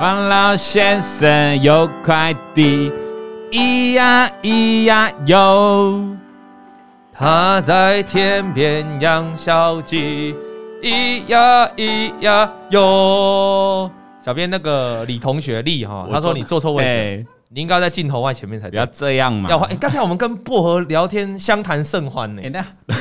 王老先生有块地，咿呀咿呀哟，他在天边养小鸡，咿呀咿呀哟。小编那个李同学李哈，他说你坐错位置，欸、你应该在镜头外前面才对。不要这样嘛！要换。刚、欸、才我们跟薄荷聊天，相谈甚欢呢。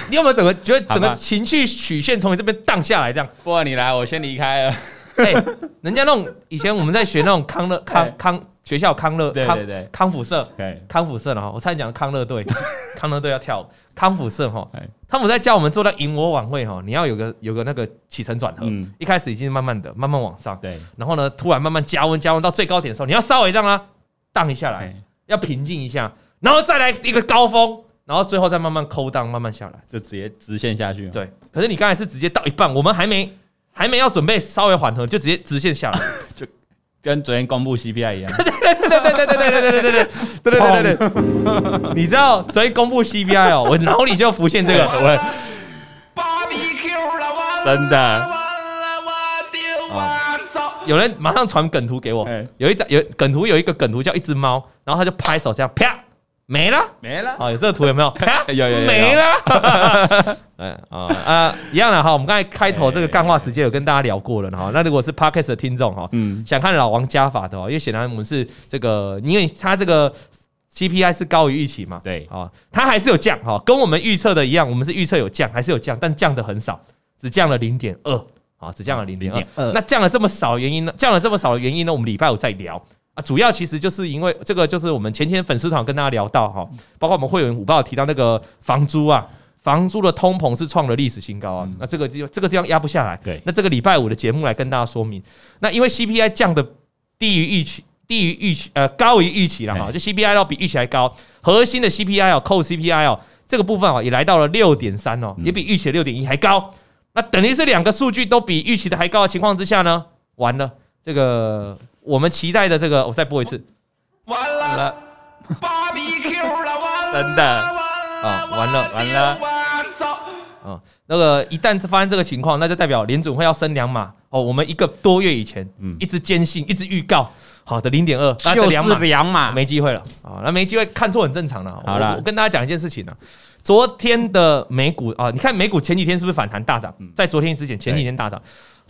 你有没有整个觉得整个情绪曲线从你这边荡下来？这样，薄荷你来，我先离开了。哎、欸，人家那种以前我们在学那种康乐康康学校康乐康康复社，康复社的哈，我差点讲康乐队，康乐队要跳舞，康复社哈，他们在教我们做到赢我晚会哈，你要有个有个那个起承转合，嗯、一开始已经慢慢的慢慢往上，对，然后呢，突然慢慢加温加温到最高点的时候，你要稍微让它荡一下来，要平静一下，然后再来一个高峰，然后最后再慢慢扣档，慢慢下来，就直接直线下去。对，可是你刚才是直接到一半，我们还没。还没要准备稍微缓和，就直接直线下来，就跟昨天公布 CPI 一样。对对对对对对对对对对对对对对对。你知道昨天公布 CPI 哦，我脑里就浮现这个，我真的。有人马上传梗图给我，有一张有梗图，有一个梗图叫一只猫，然后他就拍手这样啪。没了，没了。哦，有这个图有没有？有有有，没了。嗯 啊啊，一样的哈。我们刚才开头这个干话时间有跟大家聊过了哈。那如果是 Podcast 的听众哈，嗯，想看老王加法的哦，因为显然我们是这个，因为他这个 CPI 是高于预期嘛，对啊，它还是有降哈，跟我们预测的一样，我们是预测有降，还是有降，但降的很少，只降了零点二啊，只降了零点二。那降了这么少的原因呢？降了这么少的原因呢？我们礼拜五再聊。啊，主要其实就是因为这个，就是我们前天粉丝团跟大家聊到哈，包括我们会员五报提到那个房租啊，房租的通膨是创了历史新高啊，那这个地这个地方压不下来。对，那这个礼拜五的节目来跟大家说明，那因为 CPI 降的低于预期，低于预期，呃，高于预期了哈，就 CPI 要比预期还高，核心的 CPI 哦，扣 CPI 哦，这个部分哦也来到了六点三哦，也比预期的六点一还高，那等于是两个数据都比预期的还高的情况之下呢，完了这个。我们期待的这个，我再播一次。完了，芭比 Q 了，完了真的啊，完了完了。啊，那个一旦发生这个情况，那就代表联准会要升两码哦。我们一个多月以前，嗯，一直坚信，一直预告，好的零点二，就是两码，没机会了啊。那没机会，看错很正常的。好了，我跟大家讲一件事情呢。昨天的美股啊，你看美股前几天是不是反弹大涨？在昨天之前，前几天大涨。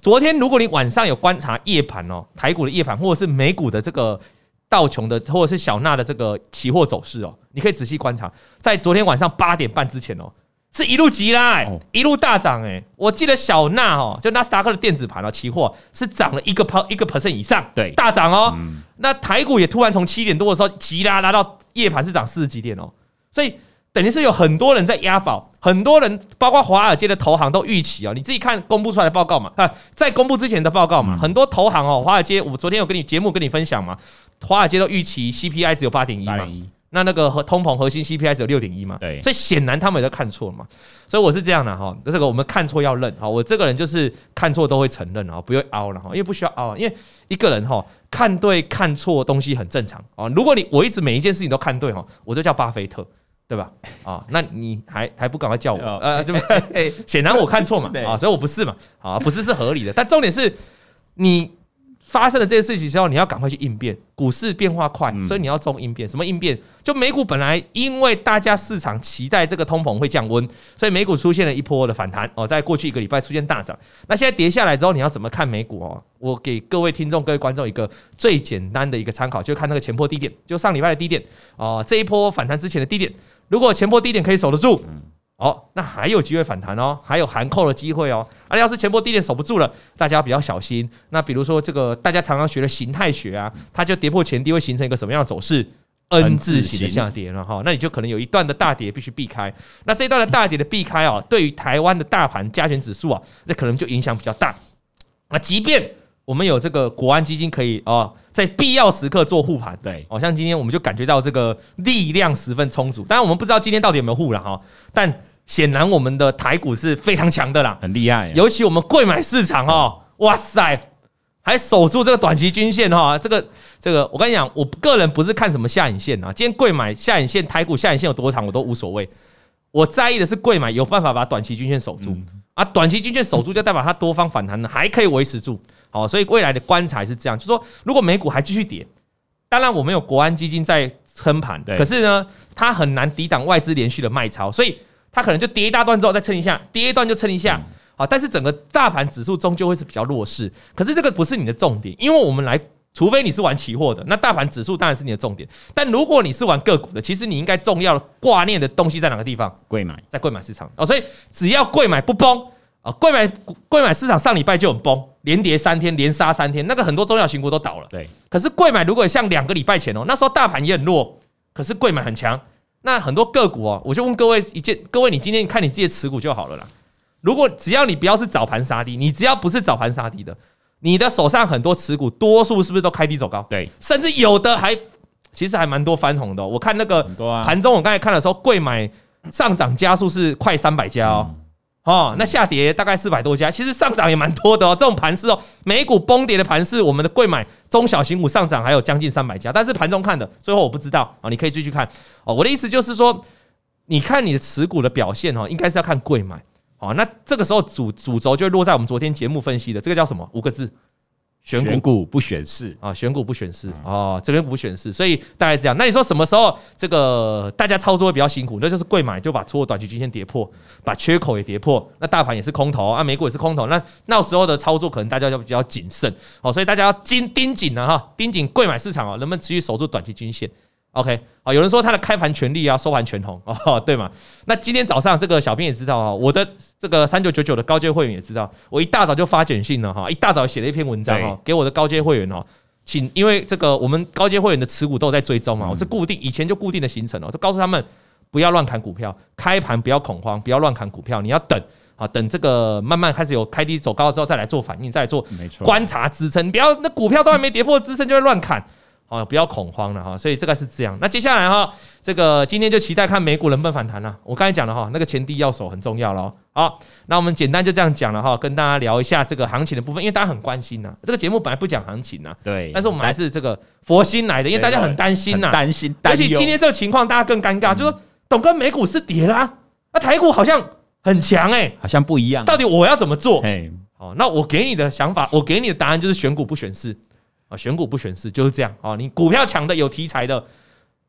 昨天，如果你晚上有观察夜盘哦，台股的夜盘，或者是美股的这个道琼的，或者是小纳的这个期货走势哦，你可以仔细观察，在昨天晚上八点半之前哦，是一路急拉，欸，一路大涨哎！我记得小纳哦，就纳斯达克的电子盘哦，期货是涨了一个 per 一个 percent 以上，对，大涨哦。那台股也突然从七点多的时候急拉拉到夜盘是涨四十几点哦，所以。等于是有很多人在押宝，很多人包括华尔街的投行都预期哦，你自己看公布出来的报告嘛，啊，在公布之前的报告嘛，很多投行哦，华尔街，我昨天有跟你节目跟你分享嘛，华尔街都预期 CPI 只有八点一嘛，那那个和通膨核心 CPI 只有六点一嘛，对，所以显然他们也都看错了嘛，所以我是这样的哈，这个我们看错要认哈，我这个人就是看错都会承认啊，不用凹了哈，因为不需要凹，因为一个人哈看对看错东西很正常啊，如果你我一直每一件事情都看对哈，我就叫巴菲特。对吧？啊，那你还还不赶快叫我？呃，这边显然我看错嘛，啊，所以我不是嘛，啊，不是是合理的。但重点是你发生了这些事情之后，你要赶快去应变。股市变化快，所以你要重应变。什么应变？就美股本来因为大家市场期待这个通膨会降温，所以美股出现了一波的反弹哦，在过去一个礼拜出现大涨。那现在跌下来之后，你要怎么看美股哦？我给各位听众、各位观众一个最简单的一个参考，就看那个前波低点，就上礼拜的低点哦，这一波反弹之前的低点。如果前波低点可以守得住，哦，那还有机会反弹哦，还有含扣的机会哦。而要是前波低点守不住了，大家要比较小心。那比如说这个大家常常学的形态学啊，它就跌破前低会形成一个什么样的走势？N 字形的下跌了哈。那你就可能有一段的大跌必须避开。那这一段的大跌的避开哦，对于台湾的大盘加权指数啊，这可能就影响比较大。那即便我们有这个国安基金可以哦。在必要时刻做护盘，对，好像今天我们就感觉到这个力量十分充足。当然，我们不知道今天到底有没有护了哈，但显然我们的台股是非常强的啦，很厉害。尤其我们贵买市场哦，哇塞，还守住这个短期均线哈。这个这个，我跟你讲，我个人不是看什么下影线啊，今天贵买下影线，台股下影线有多长我都无所谓，我在意的是贵买有办法把短期均线守住。啊，短期均线守住就代表它多方反弹呢还可以维持住。好，所以未来的观察是这样，就是说如果美股还继续跌，当然我们有国安基金在撑盘，可是呢，它很难抵挡外资连续的卖超，所以它可能就跌一大段之后再撑一下，跌一段就撑一下。好，但是整个大盘指数终究会是比较弱势。可是这个不是你的重点，因为我们来，除非你是玩期货的，那大盘指数当然是你的重点。但如果你是玩个股的，其实你应该重要的挂念的东西在哪个地方？贵买，在贵买市场哦。所以只要贵买不崩啊，贵买贵买市场上礼拜就很崩，连跌三天，连杀三天，那个很多中小型股都倒了。对。可是贵买如果像两个礼拜前哦，那时候大盘也很弱，可是贵买很强，那很多个股哦，我就问各位一件，各位你今天看你自己的持股就好了啦。如果只要你不要是早盘杀低，你只要不是早盘杀低的，你的手上很多持股，多数是不是都开低走高？对，甚至有的还其实还蛮多翻红的。我看那个盘中，我刚才看的时候，贵买上涨加速是快三百家哦，哦，那下跌大概四百多家，其实上涨也蛮多的哦。这种盘势哦，美股崩跌的盘势，我们的贵买中小型股上涨还有将近三百家，但是盘中看的，最后我不知道啊，你可以继续看哦。我的意思就是说，你看你的持股的表现哦，应该是要看贵买。哦，那这个时候主主轴就落在我们昨天节目分析的这个叫什么？五个字，选股，股不选市啊，选股不选市哦，这边不选市，所以大概这样。那你说什么时候这个大家操作会比较辛苦？那就是贵买就把出货短期均线跌破，把缺口也跌破，那大盘也是空头啊，美股也是空头，那那时候的操作可能大家就比较谨慎哦，所以大家要盯盯紧了哈，盯紧贵买市场哦，能不能持续守住短期均线？OK，啊，有人说他的开盘全利啊，收盘全红哦，对吗？那今天早上这个小编也知道啊，我的这个三九九九的高阶会员也知道，我一大早就发简讯了哈，一大早写了一篇文章哈，给我的高阶会员哦，请因为这个我们高阶会员的持股都有在追踪嘛，我是固定以前就固定的行程哦，就告诉他们不要乱砍股票，开盘不要恐慌，不要乱砍股票，你要等啊，等这个慢慢开始有开低走高之后再来做反应，再来做观察支撑，不要那股票都还没跌破支撑就会乱砍。哦，不要恐慌了哈，所以这个是这样。那接下来哈，这个今天就期待看美股能不能反弹了。我刚才讲了哈，那个前低要守很重要了。好，那我们简单就这样讲了哈，跟大家聊一下这个行情的部分，因为大家很关心呐。这个节目本来不讲行情呐，对，但是我们还是这个佛心来的，因为大家很担心呐，担心。而且今天这个情况大家更尴尬，就是说董哥美股是跌啦，那台股好像很强哎，好像不一样。到底我要怎么做？哎，好，那我给你的想法，我给你的答案就是选股不选市。选股不选市就是这样啊！你股票强的有题材的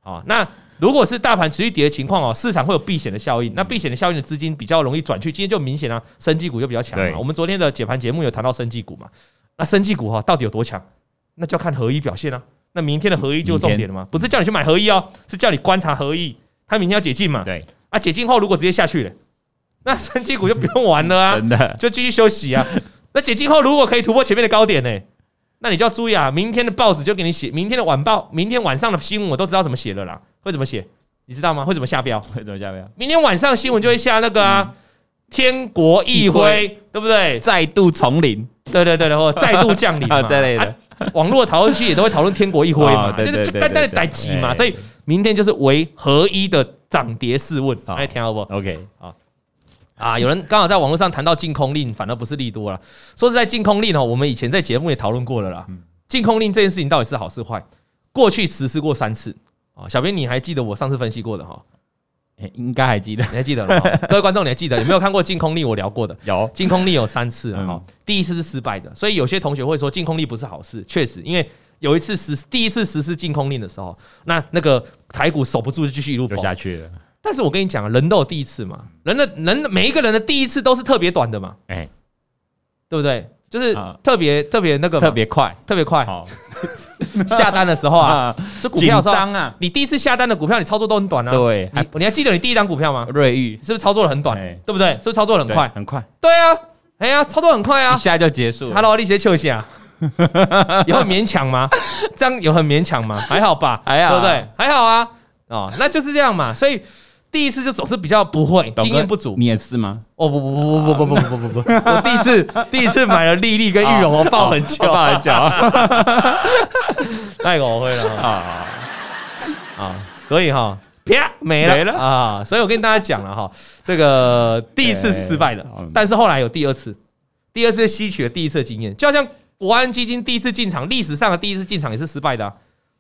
啊，那如果是大盘持续跌的情况哦，市场会有避险的效应。那避险的效应的资金比较容易转去，今天就明显啊，生技股就比较强嘛。我们昨天的解盘节目有谈到生技股嘛？那生技股哈到底有多强？那就要看合一表现啊。那明天的合一就重点了嘛？不是叫你去买合一哦，是叫你观察合一。它明天要解禁嘛？对啊，解禁后如果直接下去了，那生技股就不用玩了啊，真的就继续休息啊。那解禁后如果可以突破前面的高点呢？那你就要注意啊！明天的报纸就给你写，明天的晚报，明天晚上的新闻我都知道怎么写了啦。会怎么写？你知道吗？会怎么下标？会怎么下标？明天晚上新闻就会下那个啊，嗯、天国一辉，对不对？再度从零，对对对，然后再度降临嘛，这类的。啊、网络的讨论区也都会讨论天国一辉嘛，哦、就是就单单的代志嘛。所以明天就是为合一的涨跌试问，哎、哦，听好不？OK，好。啊，有人刚好在网络上谈到禁空令，反而不是利多了。说实在，禁空令哦，我们以前在节目也讨论过了啦。禁空令这件事情到底是好是坏？过去实施过三次啊。小编，你还记得我上次分析过的哈？诶，应该还记得，你还记得？各位观众，你还记得有没有看过禁空令？我聊过的有，禁空令有三次哈。第一次是失败的，所以有些同学会说禁空令不是好事。确实，因为有一次实第一次实施禁空令的时候，那那个台股守不住，就继续一路走下去了。但是我跟你讲，人都有第一次嘛，人的人每一个人的第一次都是特别短的嘛，哎，对不对？就是特别特别那个特别快，特别快。好，下单的时候啊，这股票紧张啊，你第一次下单的股票，你操作都很短啊。对，你你还记得你第一张股票吗？瑞玉是不是操作的很短？对不对？是不是操作很快？很快。对啊，哎呀，操作很快啊，一下就结束。Hello，力学球鞋啊，有很勉强吗？这样有很勉强吗？还好吧，还好，对不对？还好啊，哦，那就是这样嘛，所以。第一次就总是比较不会，经验不足。你也是吗？哦不不不不不不不不不不！我第一次 第一次买了丽丽跟玉龙，我抱很久，抱很久。太我会了啊啊！所以哈，啪没了没了啊！所以我跟大家讲了哈，这个第一次是失败的，但是后来有第二次，第二次吸取了第一次的经验，就好像国安基金第一次进场，历史上的第一次进场也是失败的。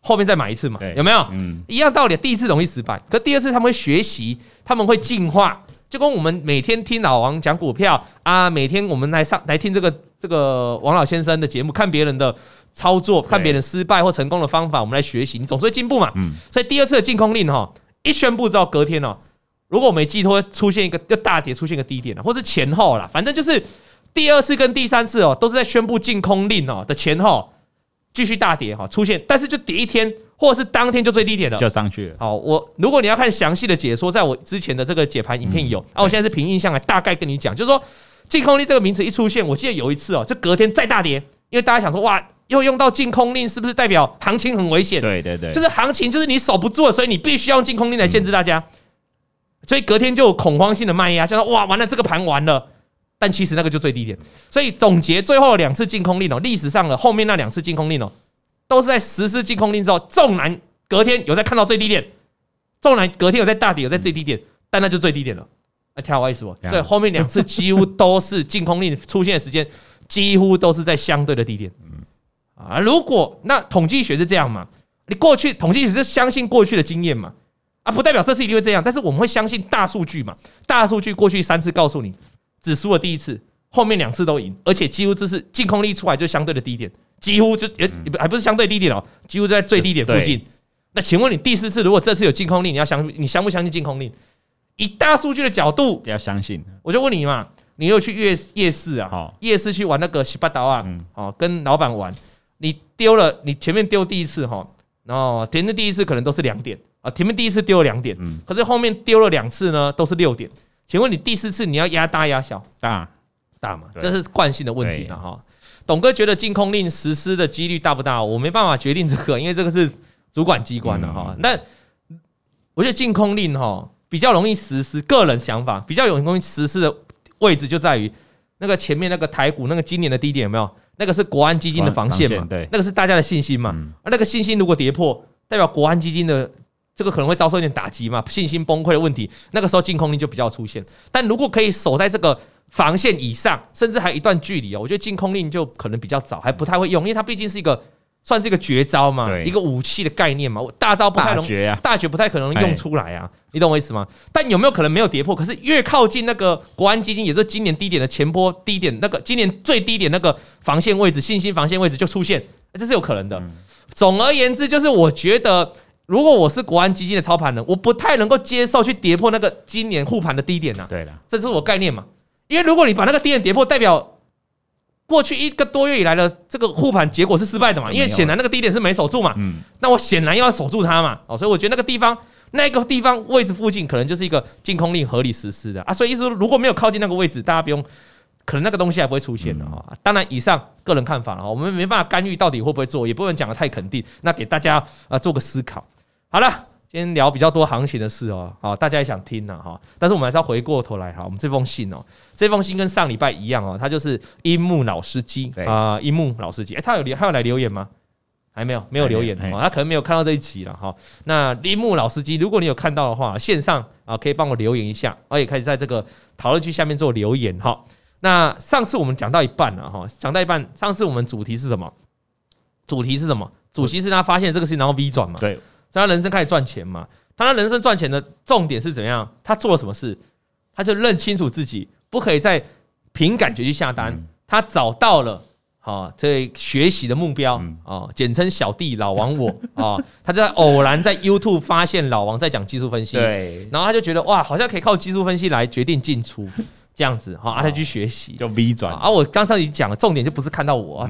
后面再买一次嘛？有没有？嗯，一样道理。第一次容易失败，可第二次他们会学习，他们会进化，就跟我们每天听老王讲股票啊，每天我们来上来听这个这个王老先生的节目，看别人的操作，看别人失败或成功的方法，我们来学习，你总是会进步嘛。嗯。所以第二次的禁空令哈，一宣布之后，隔天哦，如果我没记错，会出现一个就大跌，出现一个低点了，或是前后啦，反正就是第二次跟第三次哦，都是在宣布禁空令哦的前后继续大跌哈，出现，但是就跌一天。或者是当天就最低点了，就上去了。好，我如果你要看详细的解说，在我之前的这个解盘影片有。啊，我现在是凭印象来大概跟你讲，就是说净空令这个名词一出现，我记得有一次哦，就隔天再大跌，因为大家想说哇，又用到净空令，是不是代表行情很危险？对对对，就是行情就是你守不住了，所以你必须要用净空令来限制大家。所以隔天就有恐慌性的卖压，就说哇，完了这个盘完了。但其实那个就最低点。所以总结最后两次禁空令哦，历史上的后面那两次禁空令哦。都是在实施禁空令之后，纵然隔天有在看到最低点，纵然隔天有在大跌，有在最低点，但那就最低点了。那听我意思不？所以后面两次几乎都是禁空令出现的时间，几乎都是在相对的低点。啊，如果那统计学是这样嘛？你过去统计学是相信过去的经验嘛？啊，不代表这次一定会这样，但是我们会相信大数据嘛？大数据过去三次告诉你，只输了第一次，后面两次都赢，而且几乎就是净空力出来就相对的低点。几乎就也还不是相对低点哦，几乎在最低点附近。那请问你第四次如果这次有净空力，你要相你相不相信净空力？以大数据的角度，要相信。我就问你嘛，你又去夜夜市啊？夜市去玩那个洗八刀啊？哦，跟老板玩，你丢了，你前面丢第一次哈，然后前面第一次可能都是两点啊，前面第一次丢了两点，可是后面丢了两次呢，都是六点。请问你第四次你要压大压小？大大嘛，这是惯性的问题了哈。董哥觉得禁空令实施的几率大不大？我没办法决定这个，因为这个是主管机关的哈。那我觉得禁空令哈比较容易实施，个人想法比较容易实施的位置就在于那个前面那个台股那个今年的低点有没有？那个是国安基金的防线嘛？对，那个是大家的信心嘛？而那个信心如果跌破，代表国安基金的这个可能会遭受一点打击嘛？信心崩溃的问题，那个时候禁空令就比较出现。但如果可以守在这个。防线以上，甚至还有一段距离哦。我觉得禁空令就可能比较早，还不太会用，因为它毕竟是一个算是一个绝招嘛，一个武器的概念嘛。大招不太能大绝啊，大绝不太可能用出来啊。你懂我意思吗？但有没有可能没有跌破？可是越靠近那个国安基金，也就是今年低点的前波低点，那个今年最低点那个防线位置，信心防线位置就出现，这是有可能的。总而言之，就是我觉得，如果我是国安基金的操盘人，我不太能够接受去跌破那个今年护盘的低点呐。对的，这是我概念嘛。因为如果你把那个低点跌破，代表过去一个多月以来的这个护盘结果是失败的嘛？因为显然那个低点是没守住嘛。嗯。那我显然要守住它嘛。哦，所以我觉得那个地方那个地方位置附近可能就是一个禁空令合理实施的啊。所以意思说，如果没有靠近那个位置，大家不用，可能那个东西还不会出现的哈。当然，以上个人看法了，我们没办法干预到底会不会做，也不能讲的太肯定。那给大家啊做个思考。好了。今天聊比较多行情的事哦，好，大家也想听呢哈。但是我们还是要回过头来哈，我们这封信哦，这封信跟上礼拜一样哦，他就是樱木老司机啊，樱木老司机，哎，他有留，他有来留言吗？还没有，没有留言哦，他可能没有看到这一期了哈。那樱木老司机，如果你有看到的话，线上啊可以帮我留言一下，而且可以在这个讨论区下面做留言哈。那上次我们讲到一半了哈，讲到一半，上次我们主题是什么？主题是什么？主题是他发现这个事情然后 V 转嘛？对。他人生开始赚钱嘛？他人生赚钱的重点是怎样？他做了什么事？他就认清楚自己不可以再凭感觉去下单。他找到了啊，这学习的目标啊，简称小弟老王我 啊。他在偶然在 YouTube 发现老王在讲技术分析，对，然后他就觉得哇，好像可以靠技术分析来决定进出这样子哈。啊，他去学习就 V 转啊。我刚才已经讲了，重点就不是看到我，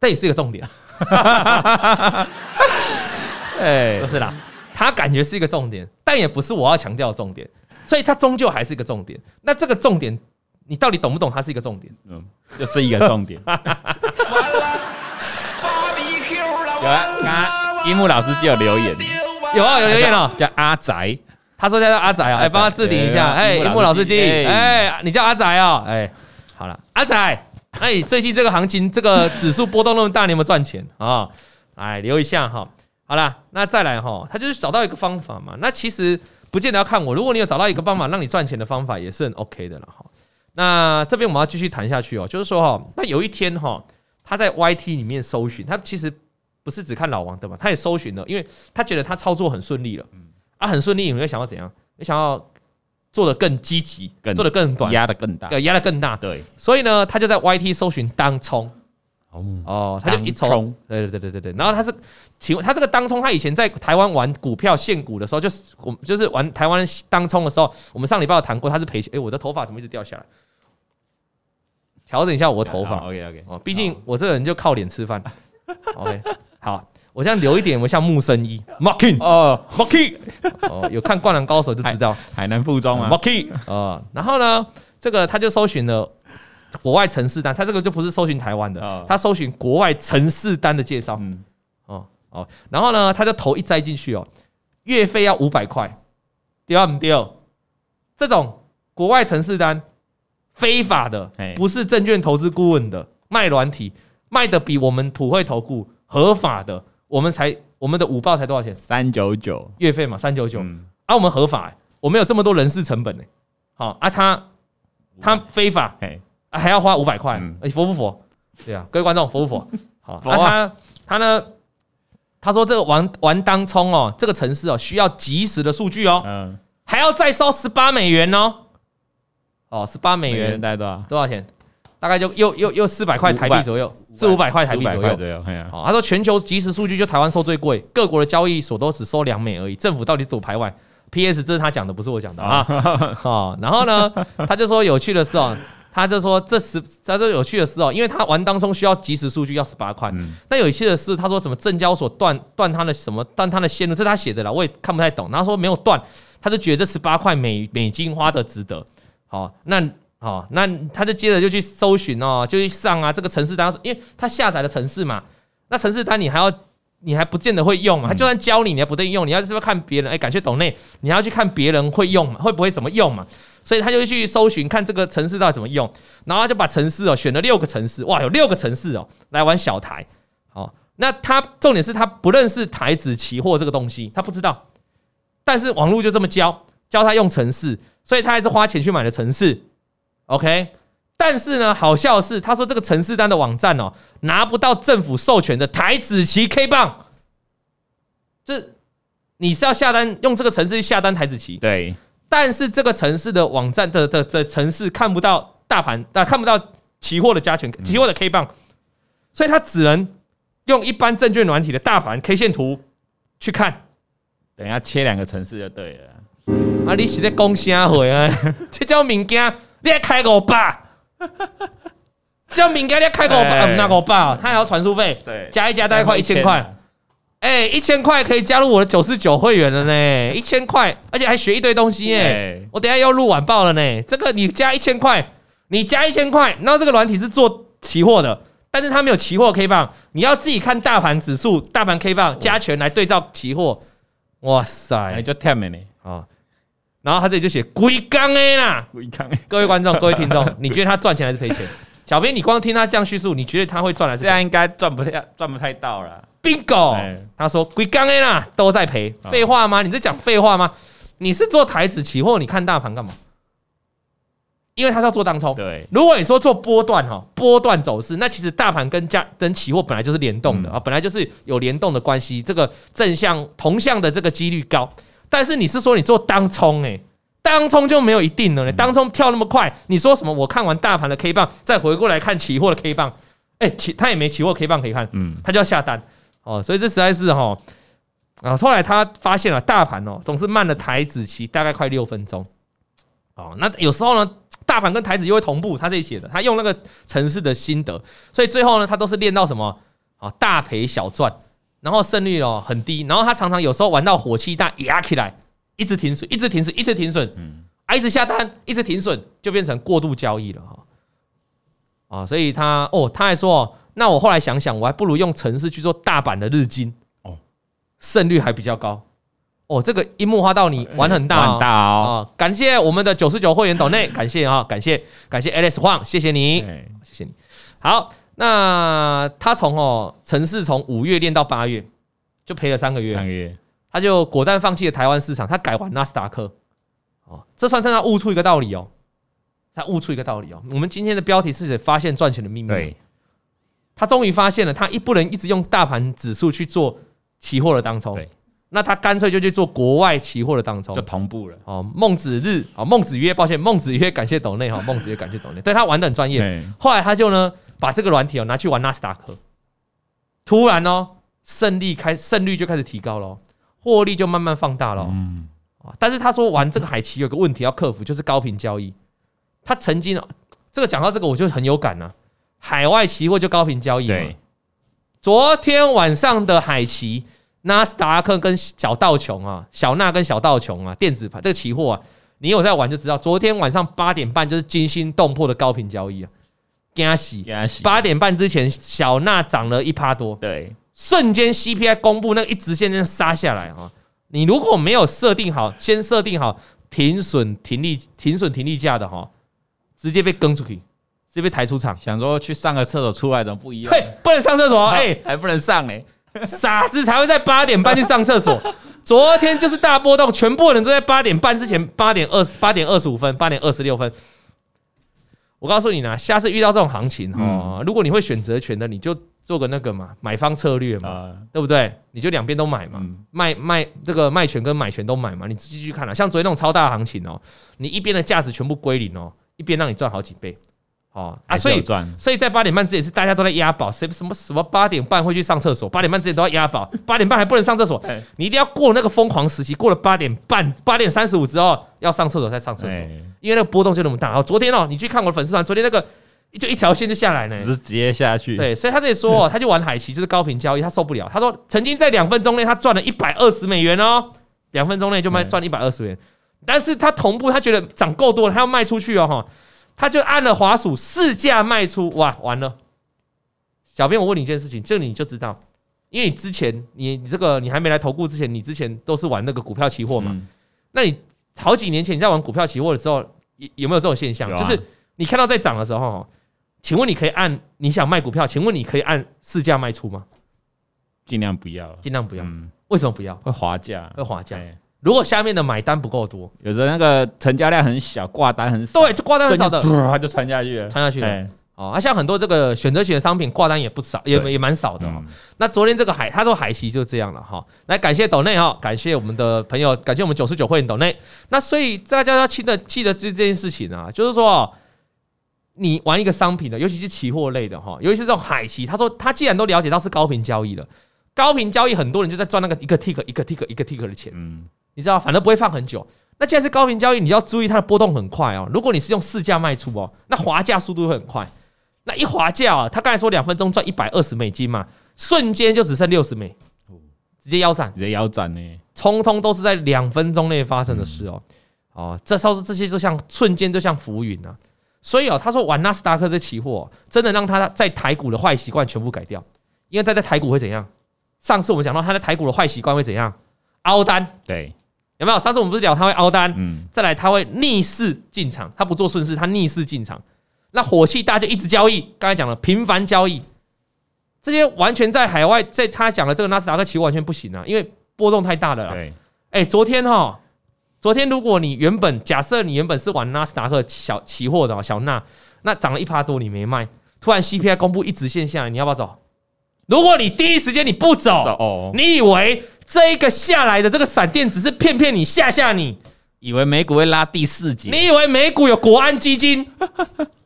这也是一个重点。哎，不是啦，他感觉是一个重点，但也不是我要强调的重点，所以他终究还是一个重点。那这个重点，你到底懂不懂？它是一个重点，嗯，就是一个重点。有啊，刚刚樱木老师就有留言，有啊，有留言哦，叫阿宅，他说他叫阿宅啊，哎，帮他置顶一下，哎，樱木老司机，哎，你叫阿宅哦，哎，好了，阿宅，哎，最近这个行情，这个指数波动那么大，你有没有赚钱啊？哎，留一下哈。好啦，那再来哈，他就是找到一个方法嘛。那其实不见得要看我，如果你有找到一个方法让你赚钱的方法，也是很 OK 的了哈。那这边我们要继续谈下去哦，就是说哈，那有一天哈，他在 YT 里面搜寻，他其实不是只看老王的嘛，他也搜寻了，因为他觉得他操作很顺利了，啊，很顺利，你会想要怎样？你想要做的更积极，做的更短，压的更大，呃，压的更大。对，所以呢，他就在 YT 搜寻当冲。哦，哦，他就一冲，对对对对对对。然后他是，请问他这个当冲，他以前在台湾玩股票现股的时候，就是我就是玩台湾当冲的时候，我们上礼拜有谈过，他是赔钱。哎，我的头发怎么一直掉下来？调整一下我的头发。OK OK。哦，毕竟我这个人就靠脸吃饭。OK，好，我这样留一点，我像木生一 Marking 哦，Marking 哦，有看《灌篮高手》就知道海南附中啊，Marking 哦，然后呢，这个他就搜寻了。国外城市单，他这个就不是搜寻台湾的，他搜寻国外城市单的介绍。嗯，哦哦，然后呢，他就头一栽进去哦，月费要五百块，丢不丢？这种国外城市单非法的，不是证券投资顾问的卖软体，卖的比我们普惠投顾合法的，我们才我们的五报才多少钱？三九九月费嘛，三九九。啊，我们合法，我们有这么多人事成本呢。好啊，他他非法。还要花五百块，你服不服？对啊，各位观众服不服？好，那他他呢？他说这个玩玩当冲哦，这个城市哦需要即时的数据哦，嗯，还要再收十八美元哦，哦，十八美元大概多少？多少钱？大概就又又又四百块台币左右，四五百块台币左右。好，他说全球即时数据就台湾收最贵，各国的交易所都只收两美而已。政府到底走排外？P.S. 这是他讲的，不是我讲的啊。好，然后呢，他就说有趣的是哦。他就说这十，他说有趣的是哦，因为他玩当中需要即时数据，要十八块。但有趣的是，他说什么证交所断断他的什么断他的线路，这是他写的啦，我也看不太懂。然后说没有断，他就觉得这十八块美美金花的值得。好，那好，那他就接着就去搜寻哦，就去上啊这个城市单，因为他下载了城市嘛，那城市单你还要你还不见得会用嘛，他就算教你，你还不对用，你要是不是看别人？哎，感谢董内，你还要去看别人会用嘛，会不会怎么用嘛？所以他就去搜寻看这个城市到底怎么用，然后他就把城市哦选了六个城市，哇，有六个城市哦来玩小台，好，那他重点是他不认识台子期货这个东西，他不知道，但是网络就这么教教他用城市，所以他还是花钱去买了城市，OK，但是呢，好笑的是他说这个城市单的网站哦拿不到政府授权的台子期 K 棒，就是你是要下单用这个城市去下单台子期，对。但是这个城市的网站的的的城市看不到大盘，啊，看不到期货的加权，期货的 K 棒，所以它只能用一般证券软体的大盘 K 线图去看。等一下切两个城市就对了。啊，你是在讲啥话啊？这叫物件，你还开五百，这叫物件你还开五百，嗯，那五百，他还要传输费，对，加一加大概快一千块。哎，一千块可以加入我的九十九会员了呢，一千块，而且还学一堆东西耶。我等下要录晚报了呢。这个你加一千块，你加一千块，然后这个软体是做期货的，但是它没有期货 K 棒，你要自己看大盘指数、大盘 K 棒加权来对照期货。哇塞，就太美了啊！然后他这里就写龟缸哎啦，龟缸。各位观众、各位听众，你觉得他赚钱还是赔钱？小编，你光听他这样叙述，你觉得他会赚还是？这样应该赚不太赚不太到了。bingo，他说鬼刚 A 啦都在赔，废话吗？你在讲废话吗？你是做台子期货，你看大盘干嘛？因为他是要做当冲。对，如果你说做波段哈，波段走势，那其实大盘跟价跟期货本来就是联动的啊，本来就是有联动的关系，这个正向同向的这个几率高。但是你是说你做当冲诶，当冲就没有一定了呢。当冲跳那么快，你说什么？我看完大盘的 K 棒，再回过来看期货的 K 棒，哎，期他也没期货 K 棒可以看，嗯，他就要下单。哦，所以这实在是哈啊！后来他发现了大盘哦，总是慢了台子期大概快六分钟。哦，那有时候呢，大盘跟台子又会同步。他这里写的，他用那个城市的心得，所以最后呢，他都是练到什么啊？大赔小赚，然后胜率哦很低。然后他常常有时候玩到火气大压起来，一直停损，一直停损，一直停损，嗯，啊，一直下单，一直停损，就变成过度交易了哈。啊，所以他哦，他还说。那我后来想想，我还不如用城市去做大阪的日经哦，胜率还比较高哦。这个樱木花道你玩很大，很大哦。感谢我们的九十九会员斗内，感谢啊，感谢感谢 Alex Huang，谢谢你，谢谢你。好，那他从哦城市从五月练到八月，就赔了三个月，三个月，他就果断放弃了台湾市场，他改玩纳斯达克。哦，这算是他悟出一个道理哦，他悟出一个道理哦。我们今天的标题是发现赚钱的秘密。他终于发现了，他一不能一直用大盘指数去做期货的当冲，那他干脆就去做国外期货的当冲，就同步了。哦，孟子日，哦，孟子曰，抱歉，孟子曰，感谢董内哈，孟子曰，感谢董内，对他玩得很专业。后来他就呢，把这个软体哦拿去玩纳斯达克，突然哦，胜利开胜率就开始提高了，获利就慢慢放大了。嗯，但是他说玩这个海奇有个问题要克服，就是高频交易。他曾经这个讲到这个我就很有感呐、啊，海外期货就高频交易。对，昨天晚上的海奇。纳斯达克跟小道琼啊，小纳跟小道琼啊，电子盘这个期货啊，你有在玩就知道。昨天晚上八点半就是惊心动魄的高频交易啊，惊喜惊喜！八点半之前，小纳涨了一趴多，对，瞬间 CPI 公布那一直线就杀下来啊。你如果没有设定好，先设定好停损停利停损停利价的哈，直接被跟出去，直接被抬出场。想说去上个厕所出来怎么不一样？对，不能上厕所，哎，还不能上呢。傻子才会在八点半去上厕所。昨天就是大波动，全部人都在八点半之前，八点二十八点二十五分，八点二十六分。我告诉你呢，下次遇到这种行情哦，如果你会选择权的，你就做个那个嘛，买方策略嘛，对不对？你就两边都买嘛，卖卖这个卖权跟买权都买嘛，你继续看了。像昨天那种超大行情哦，你一边的价值全部归零哦，一边让你赚好几倍。哦啊，所以所以在八点半之前是大家都在押宝，谁什么什么八点半会去上厕所？八点半之前都要押宝，八点半还不能上厕所，你一定要过那个疯狂时期，过了八点半，八点三十五之后要上厕所再上厕所，因为那个波动就那么大。哦，昨天哦，你去看我的粉丝团，昨天那个就一条线就下来呢，只是直接下去。对，所以他这里说，他就玩海奇，就是高频交易，他受不了。他说曾经在两分钟内他赚了一百二十美元哦，两分钟内就卖赚一百二十元，但是他同步他觉得涨够多了，他要卖出去哦哈。他就按了滑鼠，市价卖出，哇，完了！小编，我问你一件事情，这你就知道，因为你之前你你这个你还没来投顾之前，你之前都是玩那个股票期货嘛？嗯、那你好几年前你在玩股票期货的时候，有有没有这种现象？啊、就是你看到在涨的时候，请问你可以按你想卖股票，请问你可以按市价卖出吗？尽量不要，尽量不要。嗯、为什么不要？会滑价，会滑价。如果下面的买单不够多，有的那个成交量很小，挂单很少，对，就挂单很少的，它就传下去了，传下去了。哦，啊，像很多这个选择型的商品挂单也不少，也也蛮少的。那昨天这个海，他说海奇就这样了哈。来，感谢斗内哈，感谢我们的朋友，感谢我们九十九会员斗内。那所以大家要记得记得这这件事情啊，就是说你玩一个商品的，尤其是期货类的哈，尤其是这种海奇，他说他既然都了解到是高频交易了，高频交易很多人就在赚那个一个 tick 一个 tick 一个 tick 的钱，嗯。你知道，反正不会放很久。那既然是高频交易，你要注意它的波动很快哦。如果你是用市价卖出哦，那滑价速度会很快。那一滑价啊，他刚才说两分钟赚一百二十美金嘛，瞬间就只剩六十美，直接腰斩，直接腰斩呢。通通都是在两分钟内发生的事哦。哦，这时候这些就像瞬间就像浮云啊。所以哦，他说玩纳斯达克这期货，真的让他在台股的坏习惯全部改掉。因为他在台股会怎样？上次我们讲到他在台股的坏习惯会怎样？凹单，对。有没有？上次我们不是聊他会凹单，嗯，再来他会逆势进场，他不做顺势，他逆势进场，那火气大就一直交易。刚才讲了频繁交易，这些完全在海外，在他讲的这个纳斯达克期货完全不行啊，因为波动太大了。对，哎，昨天哈，昨天如果你原本假设你原本是玩纳斯达克小期货的小纳，那涨了一趴多你没卖，突然 CPI 公布一直线下来，你要不要走？如果你第一时间你不走，哦，你以为？这一个下来的这个闪电只是骗骗你吓吓你，以为美股会拉第四节？你以为美股有国安基金？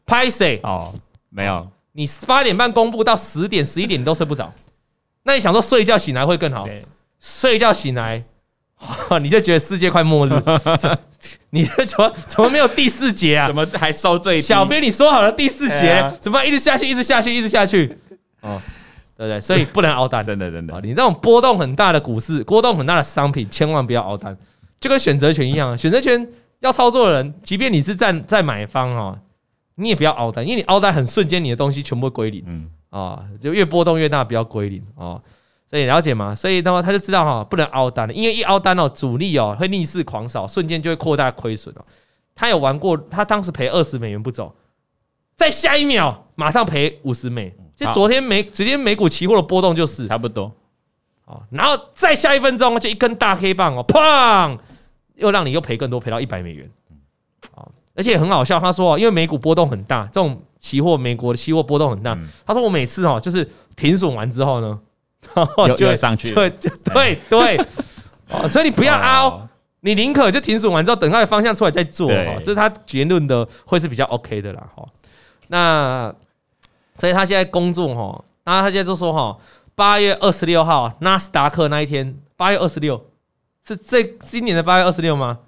拍谁？哦，没有。你八点半公布到十点、十一点你都睡不着，那你想说睡觉醒来会更好？对睡觉醒来，你就觉得世界快末日。你这怎么怎么没有第四节啊？怎么还收最？小编你说好了第四节，啊、怎么一直下去，一直下去，一直下去？哦。对不对？所以不能熬单，真的真的。你那种波动很大的股市，波动很大的商品，千万不要熬单，就跟选择权一样。选择权要操作的人，即便你是站在买方哦，你也不要熬单，因为你熬单很瞬间，你的东西全部会归零。嗯啊，就越波动越大，不要归零哦。所以了解吗？所以的话，他就知道哈，不能凹单，因为一凹单哦，主力哦会逆势狂扫，瞬间就会扩大亏损哦。他有玩过，他当时赔二十美元不走，在下一秒马上赔五十美。就昨天美，昨天美股期货的波动就是。差不多，然后再下一分钟就一根大黑棒哦，砰，又让你又赔更多，赔到一百美元，而且很好笑，他说因为美股波动很大，这种期货美国的期货波动很大，他说我每次哦就是停损完之后呢，就会上去，对对对，哦，所以你不要凹，你宁可就停损完之后，等它的方向出来再做。哦，这是他结论的，会是比较 OK 的啦。哈，那所以他现在工作哈，那他现在就说哈，八月二十六号纳斯达克那一天，八月二十六是这今年的八月二十六吗？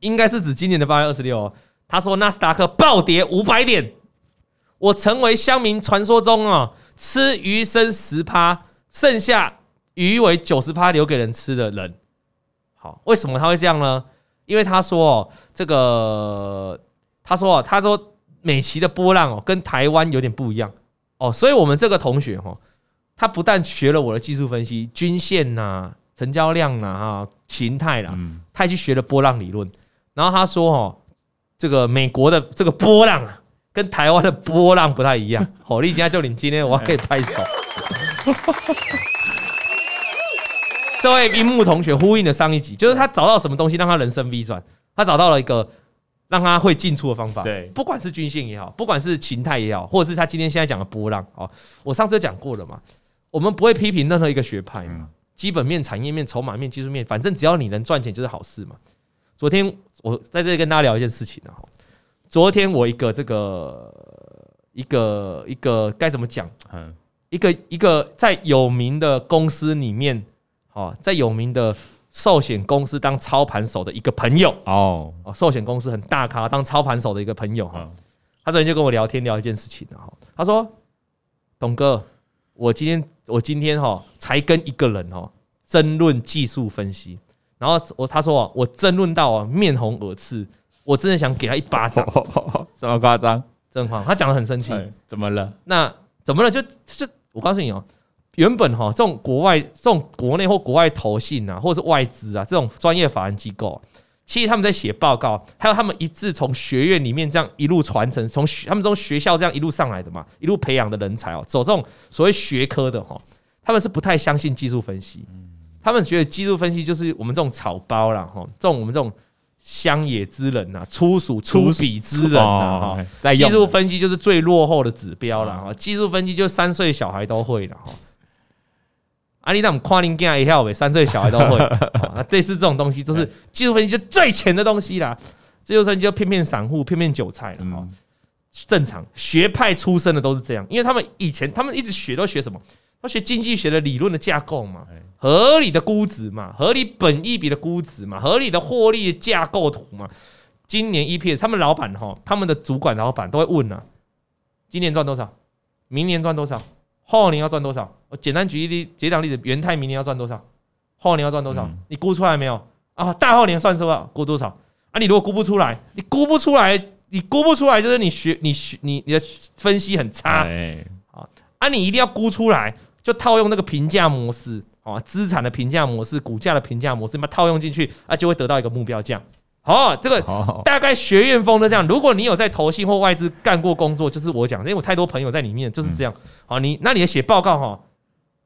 应该是指今年的八月二十六。他说纳斯达克暴跌五百点，我成为乡民传说中啊，吃鱼剩十趴，剩下鱼尾九十趴留给人吃的人。好，为什么他会这样呢？因为他说哦，这个他说哦，他说美琪的波浪哦，跟台湾有点不一样哦，所以我们这个同学哈，他不但学了我的技术分析、均线呐、成交量呐、哈形态啦，他还去学了波浪理论，然后他说哦。这个美国的这个波浪啊，跟台湾的波浪不太一样。好，丽佳就你今天我还可以拍手。这位樱木同学呼应了上一集，就是他找到什么东西让他人生 V 转，他找到了一个让他会进出的方法。对，不管是均线也好，不管是形态也好，或者是他今天现在讲的波浪哦，我上次讲过了嘛，我们不会批评任何一个学派嘛，基本面、产业面、筹码面、技术面，反正只要你能赚钱就是好事嘛。昨天我在这里跟大家聊一件事情啊，昨天我一个这个一个一个该怎么讲？嗯，一个一个在有名的公司里面，哦，在有名的寿险公司当操盘手的一个朋友哦，寿险公司很大咖，当操盘手的一个朋友哈，他昨天就跟我聊天聊一件事情哈，他说：“董哥，我今天我今天哈才跟一个人哈争论技术分析。”然后我他说啊，我争论到啊面红耳赤，我真的想给他一巴掌，这么夸张？真慌，他讲的很生气，怎么了？那怎么了？就就我告诉你哦，原本哈这种国外、这种国内或国外投信啊，或者是外资啊这种专业法人机构，其实他们在写报告，还有他们一致从学院里面这样一路传承，从他们从学校这样一路上来的嘛，一路培养的人才哦，走这种所谓学科的哈，他们是不太相信技术分析。他们觉得技术分析就是我们这种草包啦，哈，这种我们这种乡野之人呐，粗俗粗鄙之人呐，哈，在技术分析就是最落后的指标了，哈，技术分析就三岁小孩都会了，哈。啊，你那么夸林干一下呗，三岁小孩都会，那类似这种东西，就是技术分析就最浅的东西啦。技术分析就骗骗散户，骗骗韭菜了，哈。正常学派出身的都是这样，因为他们以前他们一直学都学什么？都学经济学的理论的架构嘛。合理的估值嘛，合理本益比的估值嘛，合理的获利的架构图嘛。今年 EPS，他们老板哈，他们的主管老板都会问呢、啊：今年赚多少？明年赚多少？后年要赚多少？我简单举一例，举两例子，元泰明年要赚多少？后年要赚多少？你估出来没有？啊，大后年算多少？估多少？啊，你如果估不出来，你估不出来，你估不出来，就是你学你学你你的分析很差。啊，啊，你一定要估出来，就套用那个评价模式。啊，资产的评价模式，股价的评价模式，把它套用进去，啊，就会得到一个目标价。好，这个大概学院风都这样。如果你有在投信或外资干过工作，就是我讲，因为我太多朋友在里面，就是这样。好，你那你写报告哈，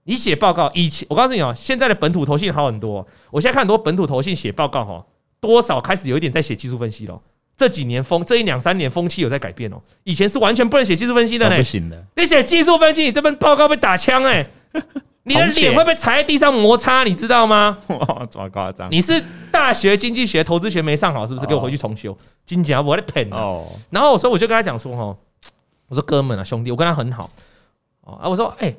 你写报告，以前我告诉你哦，现在的本土投信好很多。我现在看很多本土投信写报告哈，多少开始有一点在写技术分析了。这几年风，这一两三年风气有在改变哦。以前是完全不能写技术分析的呢，不行的。你写技术分析，你这份报告被打枪哎。你的脸会被踩在地上摩擦，你知道吗？哇，这么夸张！你是大学经济学、投资学没上好，是不是？给我回去重修。金甲，我的骗哦。然后我说，我就跟他讲说，哈，我说哥们啊，兄弟，我跟他很好。哦啊，我说，哎，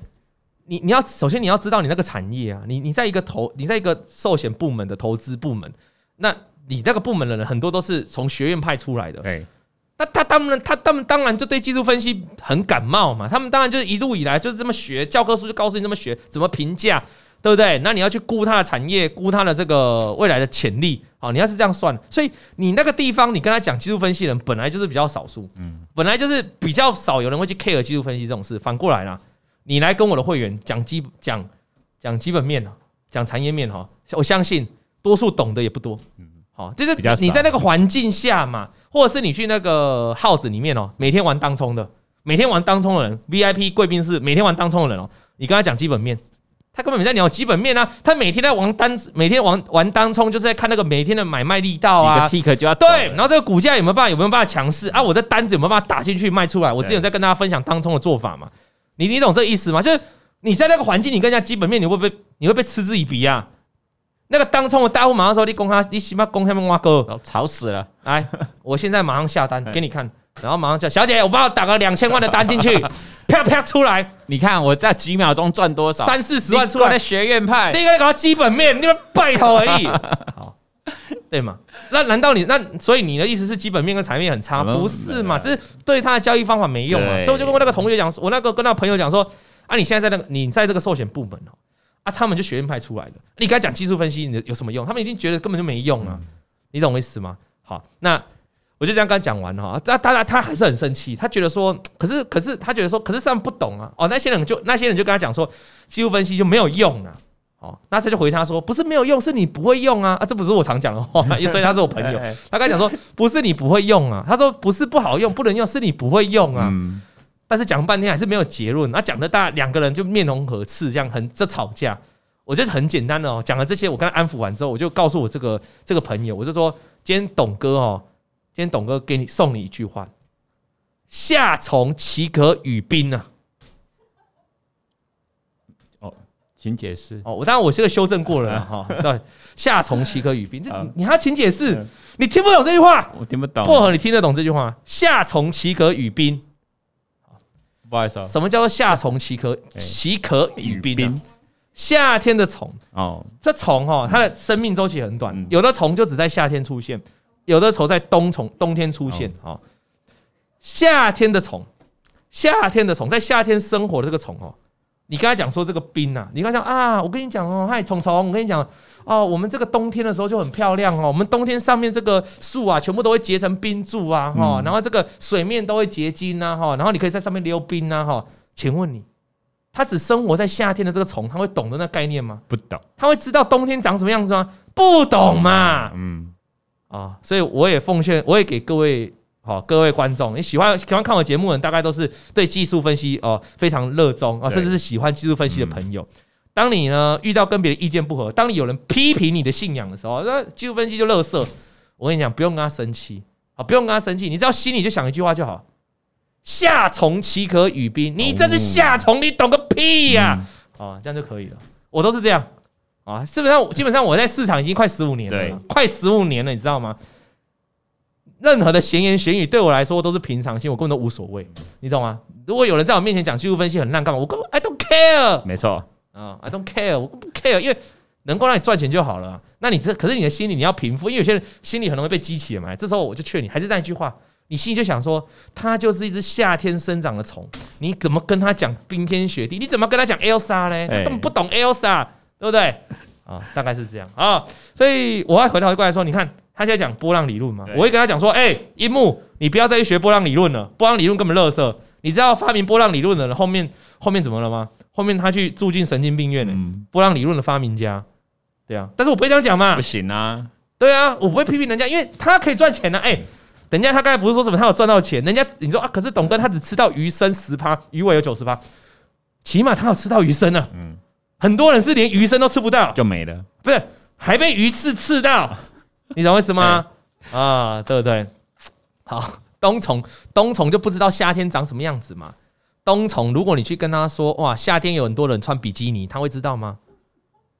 你你要首先你要知道你那个产业啊，你你在一个投，你在一个寿险部门的投资部门，那你那个部门的人很多都是从学院派出来的。对。那他当然他他们当然就对技术分析很感冒嘛，他们当然就是一路以来就是这么学，教科书就告诉你这么学，怎么评价，对不对？那你要去估它的产业，估它的这个未来的潜力，好，你要是这样算，所以你那个地方你跟他讲技术分析的人本来就是比较少数，嗯，本来就是比较少有人会去 care 技术分析这种事。反过来啦，你来跟我的会员讲基讲讲基本面讲产业面哈，我相信多数懂得也不多，嗯，好，就是你在那个环境下嘛。或者是你去那个号子里面哦，每天玩当冲的，每天玩当冲的人，VIP 贵宾室每天玩当冲的人哦，你跟他讲基本面，他根本没在聊基本面啊，他每天在玩单，每天玩玩当冲，就是在看那个每天的买卖力道啊，tick 就要对，然后这个股价有没有办法有没有办法强势啊？我的单子有没有办法打进去卖出来？我之前在跟大家分享当冲的做法嘛，你你懂这个意思吗？就是你在那个环境，你跟人家基本面，你会不会你会被嗤之以鼻啊？那个当冲的大户马上说：“你攻他，你起码攻他们挖哥，吵死了！”来，我现在马上下单给你看，然后马上叫小姐，我帮我打个两千万的单进去，啪啪出来，你看我在几秒钟赚多少？三四十万出来。学院派，你应该搞基本面，你们拜托而已。好，对嘛？那难道你那所以你的意思是基本面跟财面很差？不是嘛？只是对他的交易方法没用嘛？所以我就跟我那个同学讲，我那个跟那个朋友讲说：啊，你现在在那个你在这个寿险部门哦。啊，他们就学院派出来的。你跟他讲技术分析，你有什么用？他们一定觉得根本就没用啊！你懂我意思吗？好，那我就这样跟他讲完哈。那当然他还是很生气，他觉得说，可是可是他觉得说，可是他们不懂啊。哦，那些人就那些人就跟他讲说，技术分析就没有用啊。哦，那他就回他说，不是没有用，是你不会用啊。啊，这不是我常讲的话，所以他是我朋友。他跟他讲说，不是你不会用啊。他说不是不好用，不能用，是你不会用啊。但是讲半天还是没有结论，那讲的大两个人就面红耳赤，这样很这吵架。我觉得很简单的哦，讲了这些，我刚安抚完之后，我就告诉我这个这个朋友，我就说今天董哥哦，今天董哥给你送你一句话：夏虫岂可语冰呢？哦，请解释哦。我当然我是个修正过了 哈。对，夏虫岂可语冰？这你还要请解释？你听不懂这句话？我听不懂。薄荷，你听得懂这句话？夏虫岂可语冰？不好意思啊，什么叫做夏虫岂可岂可语冰？夏天的虫哦，这虫哈，它的生命周期很短，有的虫就只在夏天出现，有的虫在冬虫冬天出现啊。夏天的虫，夏天的虫，在夏天生活的这个虫哦，你跟他讲说这个冰呐，你跟他讲啊，我跟你讲哦，嗨虫虫，我跟你讲哦，我们这个冬天的时候就很漂亮哦，我们冬天上面这个树啊，全部都会结成冰柱啊哈，然后这个水面都会结晶呐哈，然后你可以在上面溜冰呐哈，请问你？他只生活在夏天的这个虫，他会懂得那概念吗？不懂。他会知道冬天长什么样子吗？不懂嘛。嗯啊，所以我也奉劝，我也给各位好各位观众，你喜欢喜欢看我节目的人，大概都是对技术分析哦非常热衷啊，甚至是喜欢技术分析的朋友。当你呢遇到跟别人意见不合，当你有人批评你的信仰的时候，那技术分析就乐色。我跟你讲，不用跟他生气啊，不用跟他生气，你只要心里就想一句话就好。夏虫岂可语冰？你这是夏虫，你懂个屁呀！啊，这样就可以了。我都是这样啊，基本上基本上我在市场已经快十五年了，快十五年了，你知道吗？任何的闲言闲语对我来说都是平常心，我根本都无所谓，你懂吗？如果有人在我面前讲技术分析很烂，干嘛？我根本 I don't care，没错啊，I don't care，我不 care，因为能够让你赚钱就好了。那你这可是你的心里你要平复，因为有些人心里很容易被激起来嘛。这时候我就劝你，还是那一句话。你心里就想说，它就是一只夏天生长的虫，你怎么跟他讲冰天雪地？你怎么跟他讲 Elsa 呢？他根本不懂 Elsa，对不对？啊，大概是这样啊。所以我要回头过来说，你看他现在讲波浪理论嘛，我会跟他讲说，哎，樱木，你不要再去学波浪理论了，波浪理论根本垃圾。你知道发明波浪理论的人后面后面怎么了吗？后面他去住进神经病院呢。波浪理论的发明家，对啊，但是我不会这样讲嘛，不行啊，对啊，我不会批评人家，因为他可以赚钱呢，哎。人家他刚才不是说什么他有赚到钱？人家你说啊，可是董哥他只吃到鱼身十趴，鱼尾有九十趴，起码他有吃到鱼身啊。嗯，很多人是连鱼身都吃不到就没了，不是还被鱼刺刺到？你懂我意思吗？啊，对不对？好，冬虫冬虫就不知道夏天长什么样子嘛。冬虫，如果你去跟他说哇，夏天有很多人穿比基尼，他会知道吗？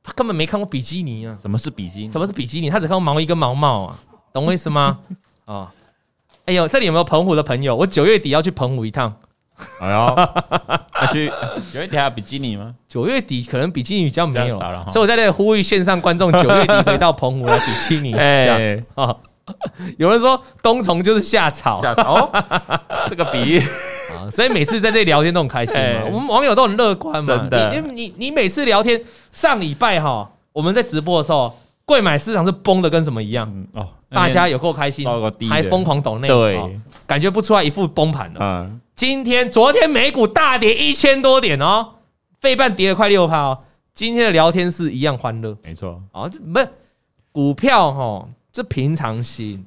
他根本没看过比基尼啊。什么是比基尼？什么是比基尼？他只看过毛衣跟毛帽啊，懂我意思吗？啊。哎呦，这里有没有澎湖的朋友？我九月底要去澎湖一趟。哎呦，要去九月底还有比基尼吗？九月底可能比基尼比较没有，所以我在这里呼吁线上观众，九月底回到澎湖来比基尼一下。啊，有人说冬虫就是夏草，夏草，这个比喻。啊，所以每次在这里聊天都很开心嘛。我们网友都很乐观嘛，真的。你你你每次聊天，上礼拜哈，我们在直播的时候，贵买市场是崩的跟什么一样。哦。大家有够开心，还疯狂抖内，对，感觉不出来一副崩盘了。嗯，今天、昨天美股大跌一千多点哦，费半跌了快六趴哦。今天的聊天室一样欢乐，没错。哦，这不是股票哈，这平常心，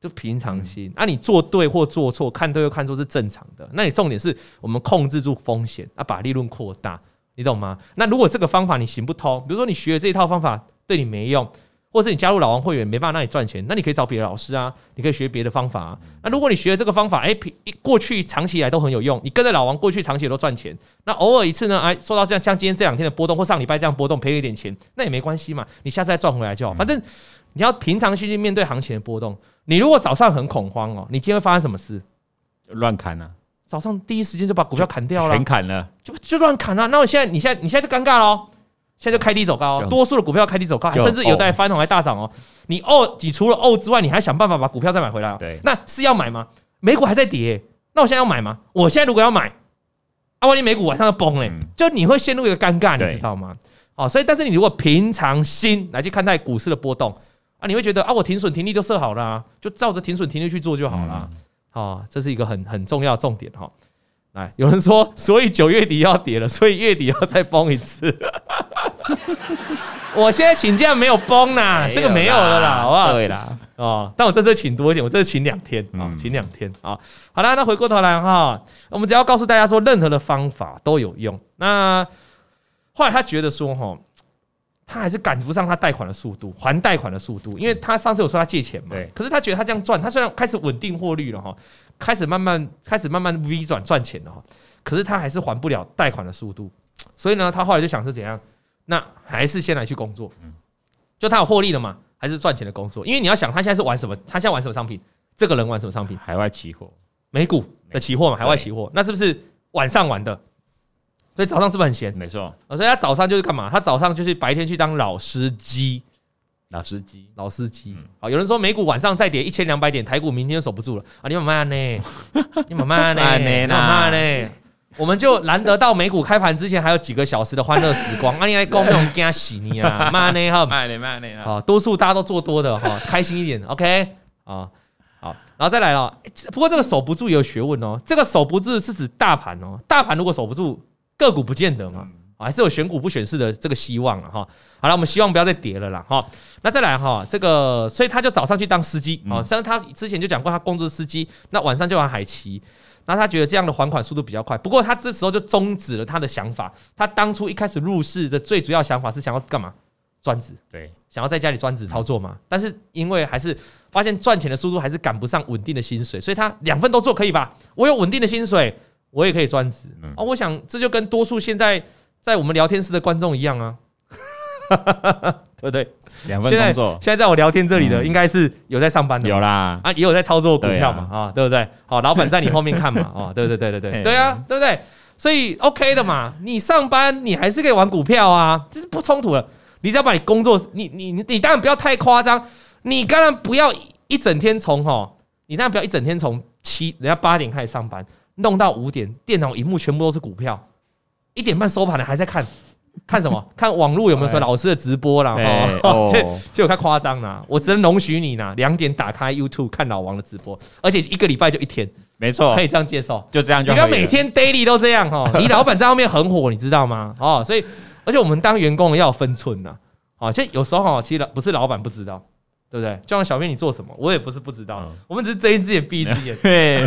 就平常心。啊，你做对或做错，看对或看错是正常的。那你重点是我们控制住风险，啊，把利润扩大，你懂吗？那如果这个方法你行不通，比如说你学这一套方法对你没用。或者是你加入老王会员没办法让你赚钱，那你可以找别的老师啊，你可以学别的方法啊。那如果你学了这个方法，哎，过去长期以来都很有用，你跟着老王过去长期也都赚钱，那偶尔一次呢，哎，受到这样像今天这两天的波动或上礼拜这样波动赔一点钱，那也没关系嘛，你下次再赚回来就好。反正你要平常心去面对行情的波动。你如果早上很恐慌哦，你今天会发生什么事？乱砍啊！早上第一时间就把股票砍掉了，全砍了，就就乱砍了。那我现在，你现在，你现在就尴尬了。现在就开低走高，多数的股票开低走高，还甚至有在翻红还大涨哦。你哦，你除了哦之外，你还想办法把股票再买回来。对，那是要买吗？美股还在跌，那我现在要买吗？我现在如果要买，啊，万一美股晚上要崩嘞，就你会陷入一个尴尬，你知道吗？哦，所以但是你如果平常心来去看待股市的波动啊，你会觉得啊，我停损停利都设好了，就照着停损停利去做就好了。哦，这是一个很很重要重点哈。来，有人说，所以九月底要跌了，所以月底要再崩一次。我现在请假没有崩呐，这个没有了啦，好不好？对啦，哦，但我这次请多一点，我这次请两天啊，请两天啊。好啦，那回过头来哈，我们只要告诉大家说，任何的方法都有用。那后来他觉得说，哈，他还是赶不上他贷款的速度，还贷款的速度，因为他上次有说他借钱嘛，对。可是他觉得他这样赚，他虽然开始稳定获利了哈，开始慢慢开始慢慢 V 转赚钱了哈，可是他还是还不了贷款的速度，所以呢，他后来就想是怎样？那还是先来去工作，就他有获利了嘛？还是赚钱的工作？因为你要想，他现在是玩什么？他现在玩什么商品？这个人玩什么商品？海外期货，美股的期货嘛？海外期货，那是不是晚上玩的？所以早上是不是很闲？没错。所以他早上就是干嘛？他早上就是白天去当老司机，老司机，老司机。好，有人说美股晚上再跌一千两百点，台股明天就守不住了啊！你慢慢 呢？你慢慢呢？慢慢呢？我们就难得到美股开盘之前还有几个小时的欢乐时光，啊，你来共那种惊喜你啊，慢呢哈，慢呢慢呢好，多数大家都做多的哈，开心一点，OK？啊，好，然后再来了，不过这个守不住也有学问哦，这个守不住是指大盘哦，大盘如果守不住，个股不见得嘛，还是有选股不选市的这个希望了哈。好了，我们希望不要再跌了啦哈。那再来哈，这个所以他就早上去当司机。啊，像他之前就讲过他工作司机，那晚上就玩海期。那他觉得这样的还款速度比较快，不过他这时候就终止了他的想法。他当初一开始入市的最主要想法是想要干嘛？专职，对，想要在家里专职操作嘛。但是因为还是发现赚钱的速度还是赶不上稳定的薪水，所以他两份都做可以吧？我有稳定的薪水，我也可以专职。哦，我想这就跟多数现在在我们聊天室的观众一样啊。对不对？两份工作。现在在我聊天这里的，应该是有在上班的，有啦啊，也有在操作股票嘛啊，对不对？好，老板在你后面看嘛啊，对对对对对对啊，对不对？所以 OK 的嘛，你上班你还是可以玩股票啊，这是不冲突的。你只要把你工作，你你你当然不要太夸张，你当然不要一整天从哈，你当然不要一整天从七人家八点开始上班，弄到五点，电脑荧幕全部都是股票，一点半收盘了还在看。看什么？看网络有没有什么老师的直播啦？哦，这这有太夸张了。我只能容许你呢，两点打开 YouTube 看老王的直播，而且一个礼拜就一天，没错，可以这样介绍，就这样就。你不要每天 daily 都这样哦，你老板在后面很火，你知道吗？哦，所以而且我们当员工要有分寸呐。哦，其实有时候哦，其实不是老板不知道，对不对？就像小编你做什么，我也不是不知道，我们只是睁一只眼闭一只眼。对。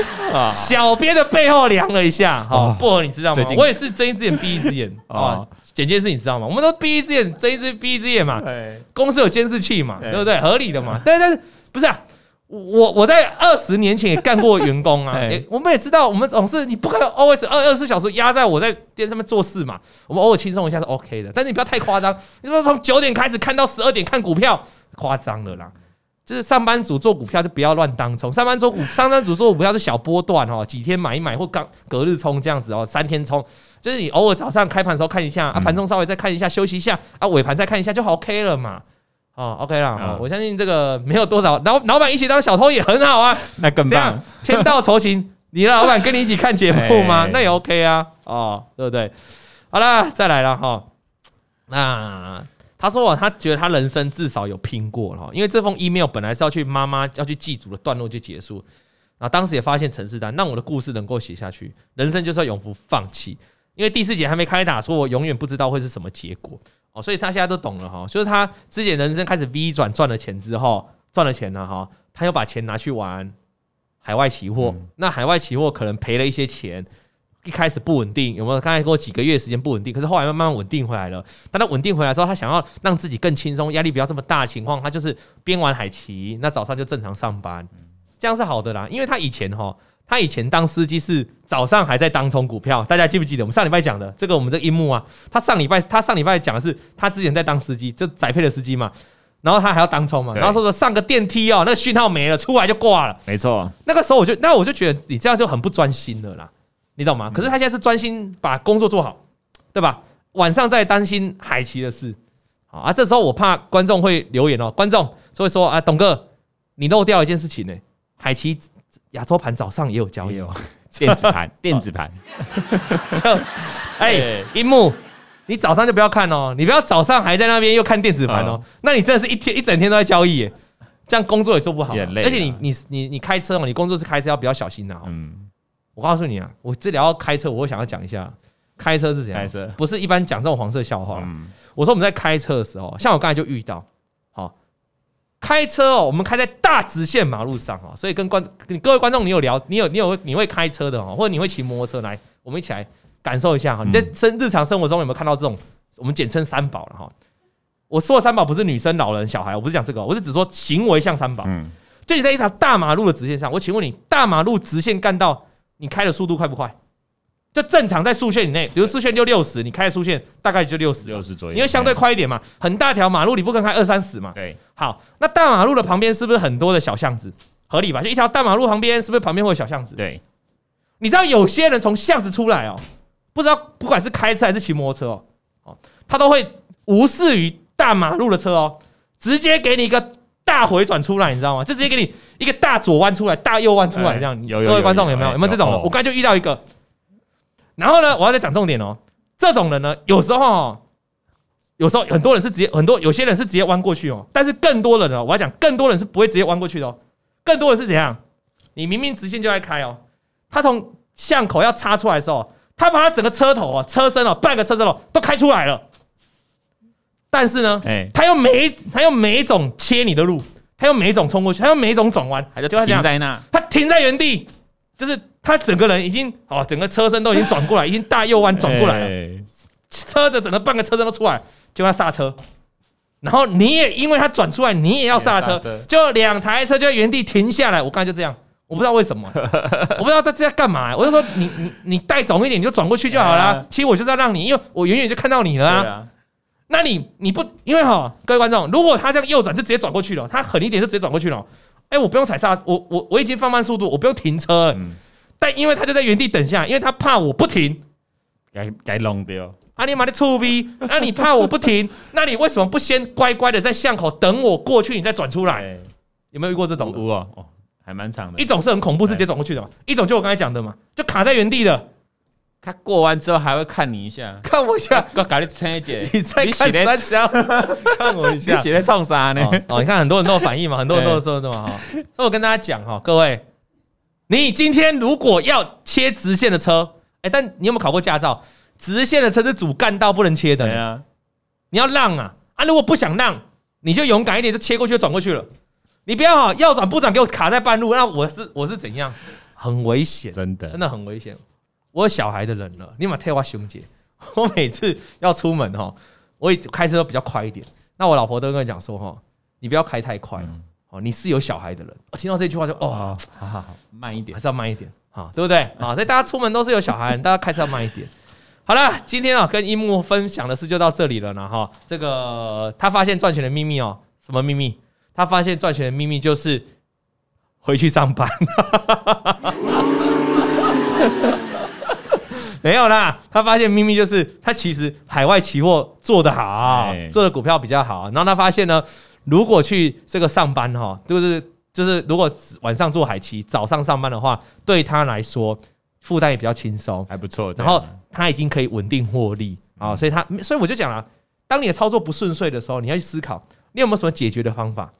小编的背后量了一下，哈，薄荷你知道吗？我也是睁一只眼闭一只眼啊。简介是你知道吗？我们都闭一只眼，睁一只闭一只眼嘛。公司有监视器嘛，对不对？合理的嘛。但是不是啊？我我在二十年前也干过员工啊。我们也知道，我们总是你不可能 always 二二十四小时压在我在店上面做事嘛。我们偶尔轻松一下是 OK 的，但是你不要太夸张。你说从九点开始看到十二点看股票，夸张了啦。就是上班族做股票就不要乱当冲，上班族股上班族做股票是小波段哦，几天买一买或刚隔日冲这样子哦，三天冲，就是你偶尔早上开盘的时候看一下啊，盘中稍微再看一下休息一下啊，尾盘再看一下就 OK 了嘛，哦 OK 了，我相信这个没有多少老老板一起当小偷也很好啊，那更棒，天道酬勤，你的老板跟你一起看节目吗？那也 OK 啊，哦对不对？好啦，再来了哈，那。他说：“他觉得他人生至少有拼过了，因为这封 email 本来是要去妈妈要去祭祖的段落就结束，然后当时也发现陈世丹，让我的故事能够写下去，人生就是要永不放弃。因为第四节还没开打，说我永远不知道会是什么结果哦，所以他现在都懂了哈，就是他之前人生开始 V 转赚了钱之后，赚了钱了哈，他又把钱拿去玩海外期货，那海外期货可能赔了一些钱。”一开始不稳定，有没有？刚才过几个月时间不稳定，可是后来慢慢稳定回来了。当他稳定回来之后，他想要让自己更轻松，压力不要这么大的情况，他就是边玩海棋，那早上就正常上班，这样是好的啦。因为他以前哈，他以前当司机是早上还在当冲股票，大家记不记得我们上礼拜讲的这个？我们这个樱木啊，他上礼拜他上礼拜讲的是他之前在当司机，就载配的司机嘛。然后他还要当冲嘛，然后说说上个电梯哦，那个讯号没了，出来就挂了。没错，那个时候我就那我就觉得你这样就很不专心了啦。你懂吗？可是他现在是专心把工作做好，对吧？晚上在担心海奇的事，啊，这时候我怕观众会留言哦，观众就会说啊，董哥，你漏掉一件事情呢，海奇亚洲盘早上也有交易。哦，电子盘，电子盘，就哎，樱木，你早上就不要看哦，你不要早上还在那边又看电子盘哦，那你真的是一天一整天都在交易耶，这样工作也做不好，而且你你你你开车嘛，你工作是开车要比较小心的哦。嗯。我告诉你啊，我这里要开车，我会想要讲一下开车是怎样。开车不是一般讲这种黄色笑话。嗯，我说我们在开车的时候，像我刚才就遇到，好，开车哦，我们开在大直线马路上哦，所以跟观各位观众，你有聊，你有你有你会开车的哦，或者你会骑摩托车来，我们一起来感受一下哈。你在生日常生活中有没有看到这种我们简称三宝了哈？我说的三宝不是女生、老人、小孩，我不是讲这个，我是只说行为像三宝。嗯，就你在一条大马路的直线上，我请问你，大马路直线干道。你开的速度快不快？就正常在速线以内，比如速线就六十，你开的速线大概就六十，六十左右，因为相对快一点嘛。很大条马路你不可能开二三十嘛。对，好，那大马路的旁边是不是很多的小巷子？合理吧？就一条大马路旁边是不是旁边会有小巷子？对，你知道有些人从巷子出来哦，不知道不管是开车还是骑摩托车哦，哦，他都会无视于大马路的车哦，直接给你一个。大回转出来，你知道吗？就直接给你一个大左弯出来，大右弯出来，这样。有有各位观众有没有有没有这种？我刚才就遇到一个。然后呢，我要再讲重点哦。这种人呢，有时候，有时候很多人是直接，很多有些人是直接弯过去哦。但是更多人呢，我要讲，更多人是不会直接弯过去的哦。更多人是怎样？你明明直线就在开哦，他从巷口要插出来的时候，他把他整个车头啊、车身哦、半个车身哦都开出来了。但是呢，哎，他又每他又每一种切你的路，他又每一种冲过去，他又每一种转弯，还是停在那，他停在原地，就是他整个人已经哦，整个车身都已经转过来，已经大右弯转过来了，车子整个半个车身都出来，就要刹车，然后你也因为他转出来，你也要刹车，就两台车就在原地停下来。我刚才就这样，我不知道为什么，我不知道他这在干嘛，我就说你你你带走一点，你就转过去就好了。其实我就是要让你，因为我远远就看到你了啊。那你你不因为哈，各位观众，如果他这样右转就直接转过去了，他狠一点就直接转过去了。哎、欸，我不用踩刹，我我我已经放慢速度，我不用停车。嗯、但因为他就在原地等下，因为他怕我不停，该该弄掉。啊你妈的臭逼！那你怕我不停，那你为什么不先乖乖的在巷口等我过去，你再转出来？欸、有没有遇过这种？有啊，哦，还蛮长的。一种是很恐怖，是直接转过去的嘛。一种就我刚才讲的嘛，就卡在原地的。他过完之后还会看你一下，看我一下，我搞你车姐，你在看三小，看我一下，你写在冲啥呢？哦，你看很多人都有反应嘛，很多人都说的嘛哈。所以我跟大家讲哈，各位，你今天如果要切直线的车，哎，但你有没有考过驾照？直线的车是主干道不能切的，对啊，你要让啊啊！如果不想让，你就勇敢一点，就切过去就转过去了。你不要哈，要转不转，给我卡在半路，那我是我是怎样？很危险，真的，真的很危险。我有小孩的人了，你妈替我兄姐。我每次要出门哈，我也开车都比较快一点。那我老婆都跟我讲说哈，你不要开太快哦，你是有小孩的人。我听到这句话就哦，好好好，慢一点，还是要慢一点，好，对不对？啊，所以大家出门都是有小孩，大家开车要慢一点。好了，今天啊，跟樱木分享的事就到这里了呢哈。这个他发现赚钱的秘密哦，什么秘密？他发现赚钱的秘密就是回去上班。没有啦，他发现秘密就是他其实海外期货做得好，做的股票比较好。然后他发现呢，如果去这个上班哈，就是就是如果晚上做海期，早上上班的话，对他来说负担也比较轻松，还不错。然后他已经可以稳定获利啊，所以他所以我就讲了，当你的操作不顺遂的时候，你要去思考，你有没有什么解决的方法？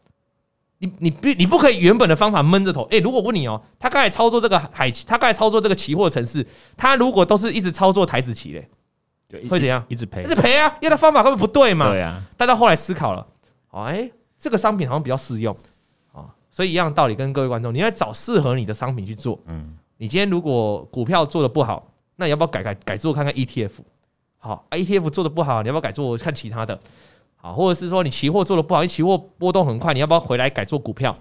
你你不你不可以原本的方法闷着头，诶、欸，如果问你哦，他刚才操作这个海期，他刚才操作这个期货城市，他如果都是一直操作台子期嘞，会怎样？一直赔，一直赔啊，因为他方法根本不对嘛。对啊。但到后来思考了，哎，这个商品好像比较适用啊，所以一样的道理跟各位观众，你要找适合你的商品去做。嗯。你今天如果股票做的不好，那你要不要改改改做看看 ETF？好，ETF 做的不好，你要不要改做看其他的？好，或者是说你期货做的不好，你期货波动很快，你要不要回来改做股票？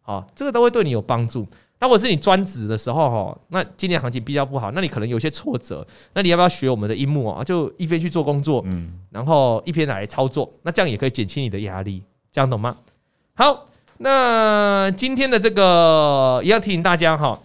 好，这个都会对你有帮助。那如果是你专职的时候哈，那今年行情比较不好，那你可能有些挫折，那你要不要学我们的樱木啊？就一边去做工作，嗯，然后一边来操作，那这样也可以减轻你的压力，这样懂吗？好，那今天的这个也要提醒大家哈，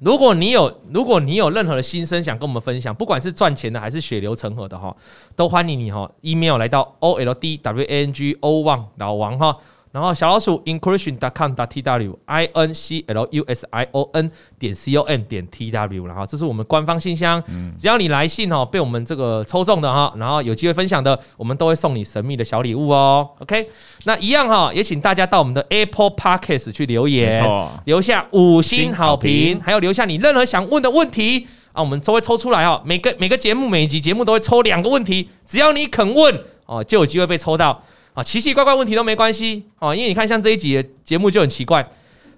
如果你有如果你有任何的心声想跟我们分享，不管是赚钱的还是血流成河的哈，都欢迎你哈，email 来到 o l d w a n g o 王老王哈。然后小老鼠 inclusion.com.tw，i n c l u s i o n 点 c o m 点 t w，然后这是我们官方信箱，只要你来信哦，被我们这个抽中的哈，然后有机会分享的，我们都会送你神秘的小礼物哦。OK，那一样哈，也请大家到我们的 Apple Podcast 去留言，留下五星好评，还有留下你任何想问的问题啊，我们都会抽出来哦。每个每个节目每一集节目都会抽两个问题，只要你肯问哦，就有机会被抽到。啊，奇奇怪怪问题都没关系哦，因为你看，像这一集的节目就很奇怪。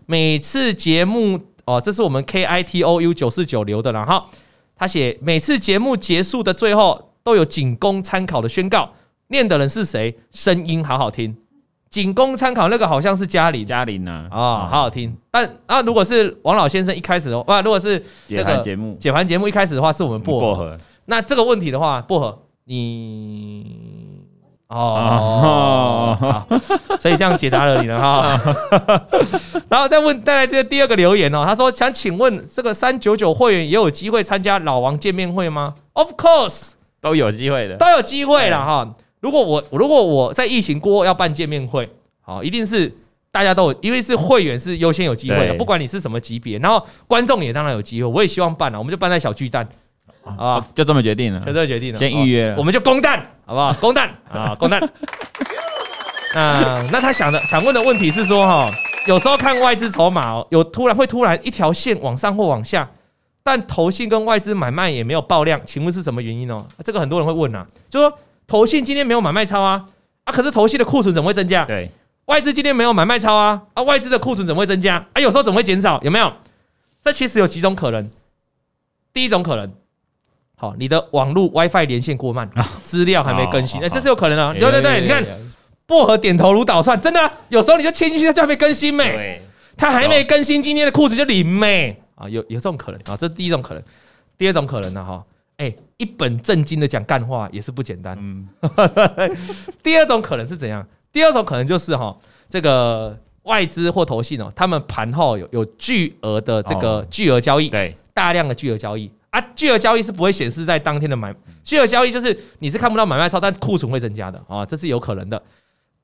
每次节目哦，这是我们 K I T O U 九四九留的，然后他写每次节目结束的最后都有仅供参考的宣告，念的人是谁？声音好好听，仅供参考那个好像是嘉玲，嘉玲呢？啊，好好听。但啊，如果是王老先生一开始的话，如果是解盘节目，解盘节目一开始的话，是我们薄荷。薄荷。那这个问题的话，薄荷你。哦，好，所以这样解答了你了哈。然后再问带来这第二个留言哦，他说想请问这个三九九会员也有机会参加老王见面会吗？Of course，都有机会的，都有机会了哈。如果我如果我在疫情过后要办见面会，好，一定是大家都有，因为是会员是优先有机会的，不管你是什么级别，然后观众也当然有机会，我也希望办了，我们就办在小巨蛋。啊，就这么决定了，就这么决定了。先预约，我们就公蛋，好不好？公蛋 啊，公蛋。那那他想的想问的问题是说，哈，有时候看外资筹码哦，有突然会突然一条线往上或往下，但投信跟外资买卖也没有爆量，请问是什么原因呢？这个很多人会问啊，就说投信今天没有买卖超啊，啊，可是投信的库存怎么会增加？对，外资今天没有买卖超啊，啊，外资的库存怎么会增加？啊，有时候怎么会减少？有没有？这其实有几种可能，第一种可能。好，你的网络 WiFi 连线过慢，资料还没更新，哎，这是有可能的。对对对，你看薄荷点头如捣蒜，真的，有时候你就切进去，它就还没更新没，它还没更新，今天的裤子就零没啊，有有这种可能啊，这是第一种可能。第二种可能呢，哈，哎，一本正经的讲干话也是不简单。嗯，第二种可能是怎样？第二种可能就是哈，这个外资或投信哦，他们盘后有有巨额的这个巨额交易，对，大量的巨额交易。啊，巨额交易是不会显示在当天的买，巨额交易就是你是看不到买卖超，但库存会增加的啊，这是有可能的。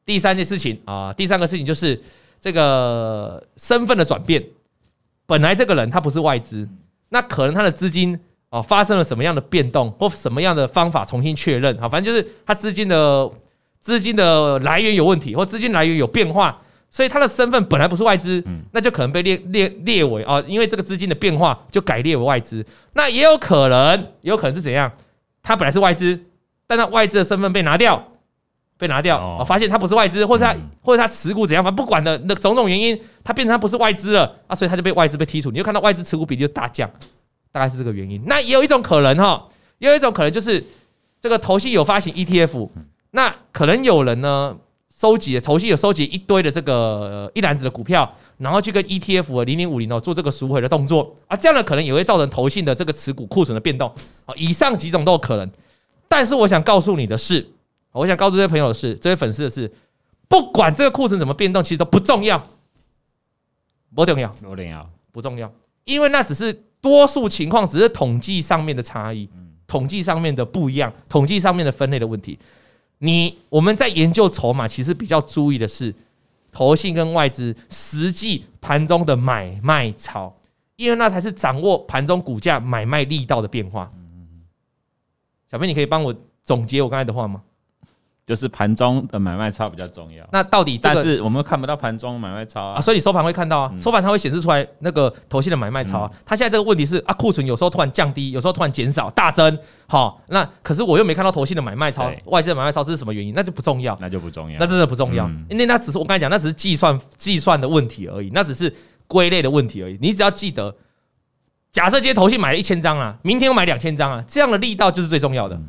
第三件事情啊，第三个事情就是这个身份的转变，本来这个人他不是外资，那可能他的资金啊发生了什么样的变动，或什么样的方法重新确认，啊，反正就是他资金的资金的来源有问题，或资金来源有变化。所以他的身份本来不是外资，那就可能被列列列为哦，因为这个资金的变化就改列为外资。那也有可能，也有可能是怎样？他本来是外资，但他外资的身份被拿掉，被拿掉哦，发现他不是外资，或者他或者他持股怎样，反正不管的那种种原因，他变成他不是外资了啊，所以他就被外资被剔除。你就看到外资持股比例就大降，大概是这个原因。那也有一种可能哈，也有一种可能就是这个投信有发行 ETF，那可能有人呢。收集的投信有收集一堆的这个一篮子的股票，然后去跟 ETF 零零五零哦做这个赎回的动作。啊，这样呢可能也会造成投信的这个持股库存的变动。啊。以上几种都有可能，但是我想告诉你的是，我想告诉这些朋友的是，这些粉丝的是，不管这个库存怎么变动，其实都不重要，不重要，不重要，不重要，因为那只是多数情况，只是统计上面的差异，统计上面的不一样，统计上面的分类的问题。你我们在研究筹码，其实比较注意的是投信跟外资实际盘中的买卖潮，因为那才是掌握盘中股价买卖力道的变化。小飞，你可以帮我总结我刚才的话吗？就是盘中的买卖超比较重要。那到底，但是我们看不到盘中买卖超啊，所以你收盘会看到啊，收盘它会显示出来那个头线的买卖超啊。它现在这个问题是啊，库存有时候突然降低，有时候突然减少，大增。好，那可是我又没看到头线的买卖超，外资的买卖超，这是什么原因？那就不重要，那就不重要，那真的不重要，因为那只是我刚才讲，那只是计算计算的问题而已，那只是归类的问题而已。你只要记得。假设今天投信买了一千张啊，明天又买两千张啊，这样的力道就是最重要的，嗯、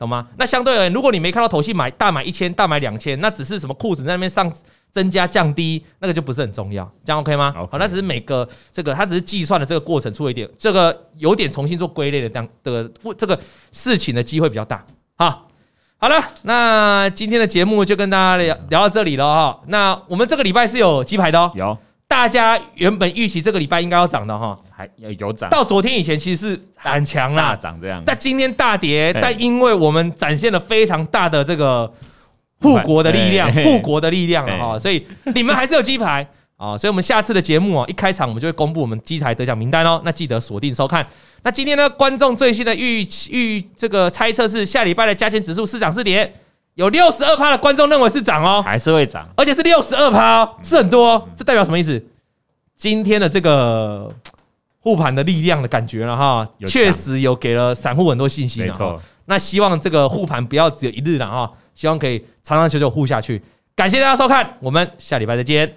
懂吗？那相对而言，如果你没看到投信买大买一千，大买两千，那只是什么裤子在那边上增加降低，那个就不是很重要，这样 OK 吗？Okay. 好，那只是每个这个它只是计算的这个过程出了一点，这个有点重新做归类的这样的这个事情的机会比较大。好，好了，那今天的节目就跟大家聊聊到这里了哈。那我们这个礼拜是有鸡排的哦，有。大家原本预期这个礼拜应该要涨的哈，还有有涨。到昨天以前其实是很强啦，大涨这样。但今天大跌，但因为我们展现了非常大的这个护国的力量，护国的力量了哈，所以你们还是有鸡排啊。所以我们下次的节目啊，一开场我们就会公布我们鸡排得奖名单哦。那记得锁定收看。那今天呢，观众最新的预预这个猜测是下礼拜的加权指数是涨是跌？有六十二趴的观众认为是涨哦，还是会涨，而且是六十二趴，是很多。这代表什么意思？今天的这个护盘的力量的感觉了哈，确实有给了散户很多信心。没错，那希望这个护盘不要只有一日了哈，希望可以长长久久护下去。感谢大家收看，我们下礼拜再见。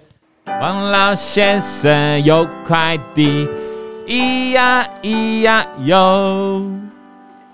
王老先生有快递，咿呀咿呀哟。